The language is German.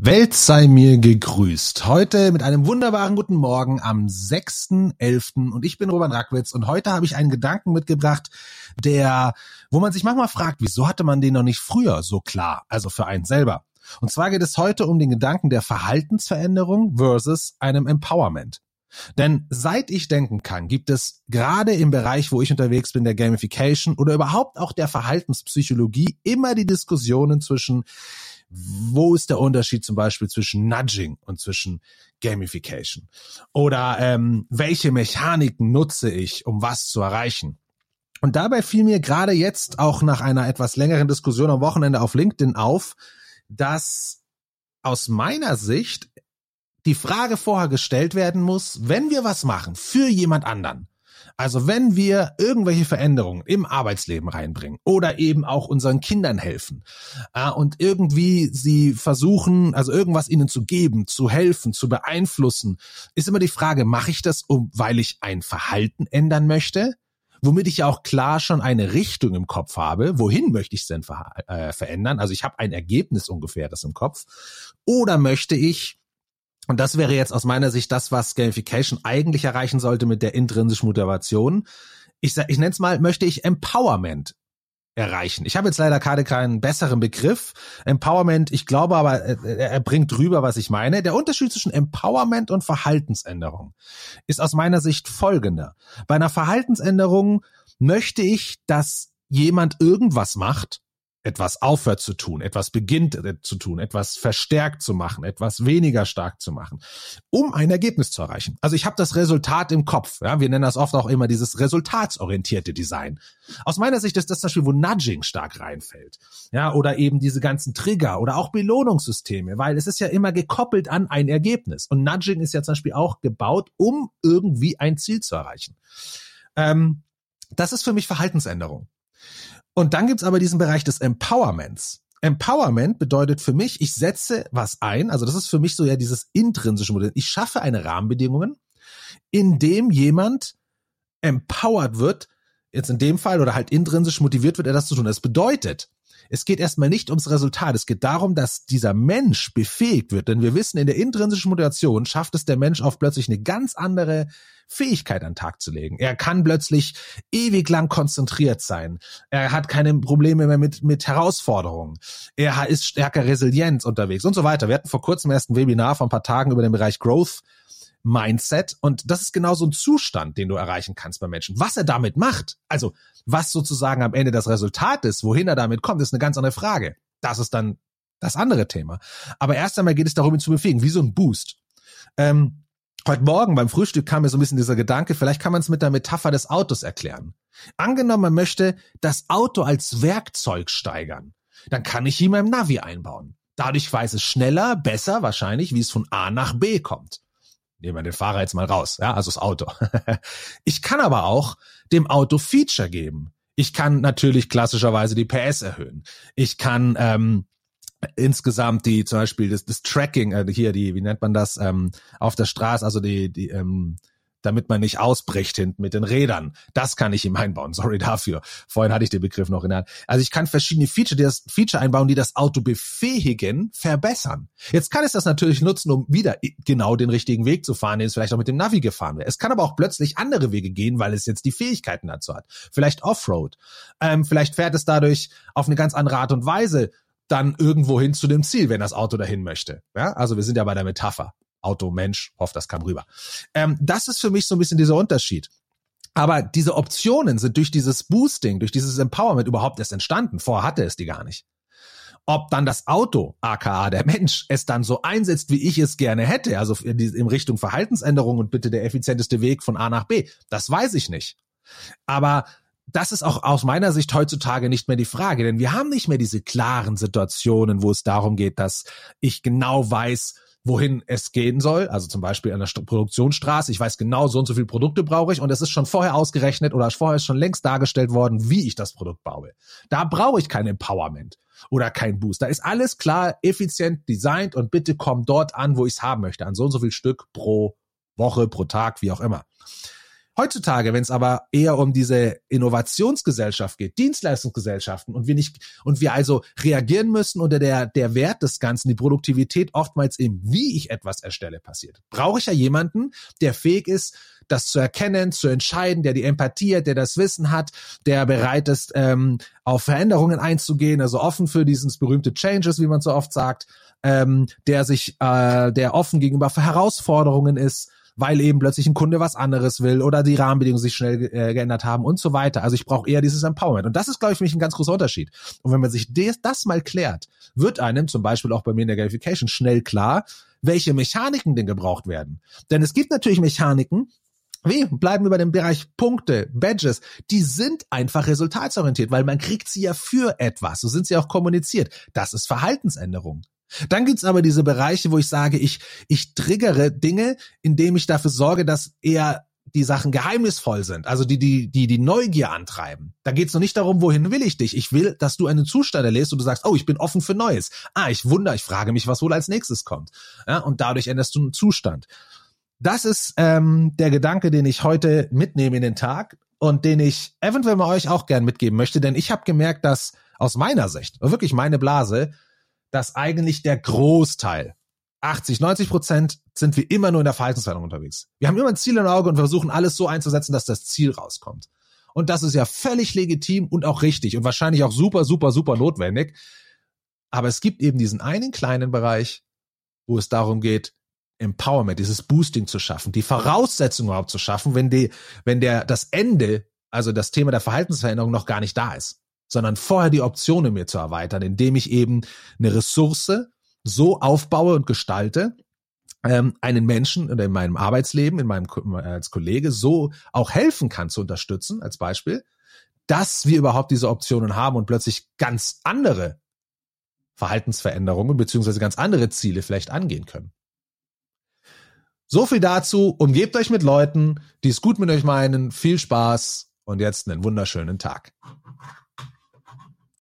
Welt sei mir gegrüßt. Heute mit einem wunderbaren guten Morgen am 6.11. und ich bin Robert Rackwitz und heute habe ich einen Gedanken mitgebracht, der, wo man sich manchmal fragt, wieso hatte man den noch nicht früher so klar, also für einen selber. Und zwar geht es heute um den Gedanken der Verhaltensveränderung versus einem Empowerment. Denn seit ich denken kann, gibt es gerade im Bereich, wo ich unterwegs bin, der Gamification oder überhaupt auch der Verhaltenspsychologie immer die Diskussionen zwischen wo ist der Unterschied zum Beispiel zwischen Nudging und zwischen Gamification? Oder ähm, welche Mechaniken nutze ich, um was zu erreichen? Und dabei fiel mir gerade jetzt auch nach einer etwas längeren Diskussion am Wochenende auf LinkedIn auf, dass aus meiner Sicht die Frage vorher gestellt werden muss, wenn wir was machen für jemand anderen, also wenn wir irgendwelche Veränderungen im Arbeitsleben reinbringen oder eben auch unseren Kindern helfen äh, und irgendwie sie versuchen, also irgendwas ihnen zu geben, zu helfen, zu beeinflussen, ist immer die Frage, mache ich das, um, weil ich ein Verhalten ändern möchte? womit ich ja auch klar schon eine Richtung im Kopf habe. Wohin möchte ich es denn ver äh, verändern? Also ich habe ein Ergebnis ungefähr das im Kopf. Oder möchte ich und das wäre jetzt aus meiner Sicht das, was Gamification eigentlich erreichen sollte mit der intrinsischen Motivation. Ich, ich nenne es mal, möchte ich Empowerment erreichen. Ich habe jetzt leider gerade keinen besseren Begriff. Empowerment, ich glaube aber, er, er bringt rüber, was ich meine. Der Unterschied zwischen Empowerment und Verhaltensänderung ist aus meiner Sicht folgender. Bei einer Verhaltensänderung möchte ich, dass jemand irgendwas macht, etwas aufhört zu tun, etwas beginnt äh, zu tun, etwas verstärkt zu machen, etwas weniger stark zu machen, um ein Ergebnis zu erreichen. Also ich habe das Resultat im Kopf. Ja, wir nennen das oft auch immer dieses resultatsorientierte Design. Aus meiner Sicht ist das das Spiel, wo Nudging stark reinfällt. Ja, oder eben diese ganzen Trigger oder auch Belohnungssysteme, weil es ist ja immer gekoppelt an ein Ergebnis. Und Nudging ist ja zum Beispiel auch gebaut, um irgendwie ein Ziel zu erreichen. Ähm, das ist für mich Verhaltensänderung. Und dann gibt's aber diesen Bereich des Empowerments. Empowerment bedeutet für mich, ich setze was ein, also das ist für mich so ja dieses intrinsische Modell. Ich schaffe eine Rahmenbedingungen, in dem jemand empowered wird, jetzt in dem Fall oder halt intrinsisch motiviert wird, er das zu tun. Das bedeutet, es geht erstmal nicht ums Resultat. Es geht darum, dass dieser Mensch befähigt wird. Denn wir wissen, in der intrinsischen Motivation schafft es der Mensch auf plötzlich eine ganz andere Fähigkeit an Tag zu legen. Er kann plötzlich ewig lang konzentriert sein. Er hat keine Probleme mehr mit, mit Herausforderungen. Er ist stärker resilient unterwegs und so weiter. Wir hatten vor kurzem erst ein Webinar vor ein paar Tagen über den Bereich Growth Mindset. Und das ist genau so ein Zustand, den du erreichen kannst bei Menschen. Was er damit macht, also was sozusagen am Ende das Resultat ist, wohin er damit kommt, ist eine ganz andere Frage. Das ist dann das andere Thema. Aber erst einmal geht es darum, ihn zu befähigen, wie so ein Boost. Ähm, heute Morgen beim Frühstück kam mir so ein bisschen dieser Gedanke, vielleicht kann man es mit der Metapher des Autos erklären. Angenommen, man möchte das Auto als Werkzeug steigern, dann kann ich ihm im Navi einbauen. Dadurch weiß es schneller, besser wahrscheinlich, wie es von A nach B kommt nehmen wir den Fahrer jetzt mal raus, ja, also das Auto. ich kann aber auch dem Auto Feature geben. Ich kann natürlich klassischerweise die PS erhöhen. Ich kann ähm, insgesamt die zum Beispiel das, das Tracking äh, hier die wie nennt man das ähm, auf der Straße also die die ähm, damit man nicht ausbricht hinten mit den Rädern. Das kann ich ihm einbauen. Sorry dafür. Vorhin hatte ich den Begriff noch in der Hand. Also ich kann verschiedene Feature, die das Feature einbauen, die das Auto befähigen, verbessern. Jetzt kann es das natürlich nutzen, um wieder genau den richtigen Weg zu fahren, den es vielleicht auch mit dem Navi gefahren wäre. Es kann aber auch plötzlich andere Wege gehen, weil es jetzt die Fähigkeiten dazu hat. Vielleicht Offroad. Ähm, vielleicht fährt es dadurch auf eine ganz andere Art und Weise dann irgendwo hin zu dem Ziel, wenn das Auto dahin möchte. Ja, also wir sind ja bei der Metapher. Auto, Mensch, hoffe, das kam rüber. Ähm, das ist für mich so ein bisschen dieser Unterschied. Aber diese Optionen sind durch dieses Boosting, durch dieses Empowerment überhaupt erst entstanden. Vorher hatte es die gar nicht. Ob dann das Auto, aka der Mensch, es dann so einsetzt, wie ich es gerne hätte, also in Richtung Verhaltensänderung und bitte der effizienteste Weg von A nach B, das weiß ich nicht. Aber das ist auch aus meiner Sicht heutzutage nicht mehr die Frage, denn wir haben nicht mehr diese klaren Situationen, wo es darum geht, dass ich genau weiß, wohin es gehen soll. Also zum Beispiel an der Produktionsstraße. Ich weiß genau, so und so viele Produkte brauche ich und es ist schon vorher ausgerechnet oder vorher ist schon längst dargestellt worden, wie ich das Produkt baue. Da brauche ich kein Empowerment oder kein Boost. Da ist alles klar, effizient designt und bitte komm dort an, wo ich es haben möchte. An so und so viel Stück pro Woche, pro Tag, wie auch immer. Heutzutage, wenn es aber eher um diese Innovationsgesellschaft geht, Dienstleistungsgesellschaften und wir nicht und wir also reagieren müssen unter der der Wert des Ganzen, die Produktivität oftmals im wie ich etwas erstelle passiert, brauche ich ja jemanden, der fähig ist, das zu erkennen, zu entscheiden, der die Empathie hat, der das Wissen hat, der bereit ist, ähm, auf Veränderungen einzugehen, also offen für dieses berühmte Changes, wie man so oft sagt, ähm, der sich, äh, der offen gegenüber Herausforderungen ist, weil eben plötzlich ein Kunde was anderes will oder die Rahmenbedingungen sich schnell äh, geändert haben und so weiter. Also ich brauche eher dieses Empowerment. Und das ist, glaube ich, für mich ein ganz großer Unterschied. Und wenn man sich des, das mal klärt, wird einem zum Beispiel auch bei mir in der Gamification schnell klar, welche Mechaniken denn gebraucht werden. Denn es gibt natürlich Mechaniken, wie bleiben wir bei dem Bereich Punkte, Badges, die sind einfach resultatsorientiert, weil man kriegt sie ja für etwas. So sind sie auch kommuniziert. Das ist Verhaltensänderung. Dann gibt's aber diese Bereiche, wo ich sage, ich, ich triggere Dinge, indem ich dafür sorge, dass eher die Sachen geheimnisvoll sind, also die die die die Neugier antreiben. Da geht's noch nicht darum, wohin will ich dich. Ich will, dass du einen Zustand erlebst und du sagst, oh, ich bin offen für Neues. Ah, ich wunder, ich frage mich, was wohl als nächstes kommt. Ja, und dadurch änderst du einen Zustand. Das ist ähm, der Gedanke, den ich heute mitnehme in den Tag und den ich eventuell mal euch auch gern mitgeben möchte, denn ich habe gemerkt, dass aus meiner Sicht, wirklich meine Blase, dass eigentlich der Großteil, 80, 90 Prozent, sind wir immer nur in der Verhaltensveränderung unterwegs. Wir haben immer ein Ziel im Auge und versuchen alles so einzusetzen, dass das Ziel rauskommt. Und das ist ja völlig legitim und auch richtig und wahrscheinlich auch super, super, super notwendig. Aber es gibt eben diesen einen kleinen Bereich, wo es darum geht, Empowerment, dieses Boosting zu schaffen, die Voraussetzungen überhaupt zu schaffen, wenn die, wenn der, das Ende, also das Thema der Verhaltensveränderung noch gar nicht da ist, sondern vorher die Optionen mir zu erweitern, indem ich eben eine Ressource so aufbaue und gestalte, ähm, einen Menschen oder in meinem Arbeitsleben, in meinem als Kollege so auch helfen kann zu unterstützen, als Beispiel, dass wir überhaupt diese Optionen haben und plötzlich ganz andere Verhaltensveränderungen beziehungsweise ganz andere Ziele vielleicht angehen können. So viel dazu. Umgebt euch mit Leuten, die es gut mit euch meinen. Viel Spaß und jetzt einen wunderschönen Tag.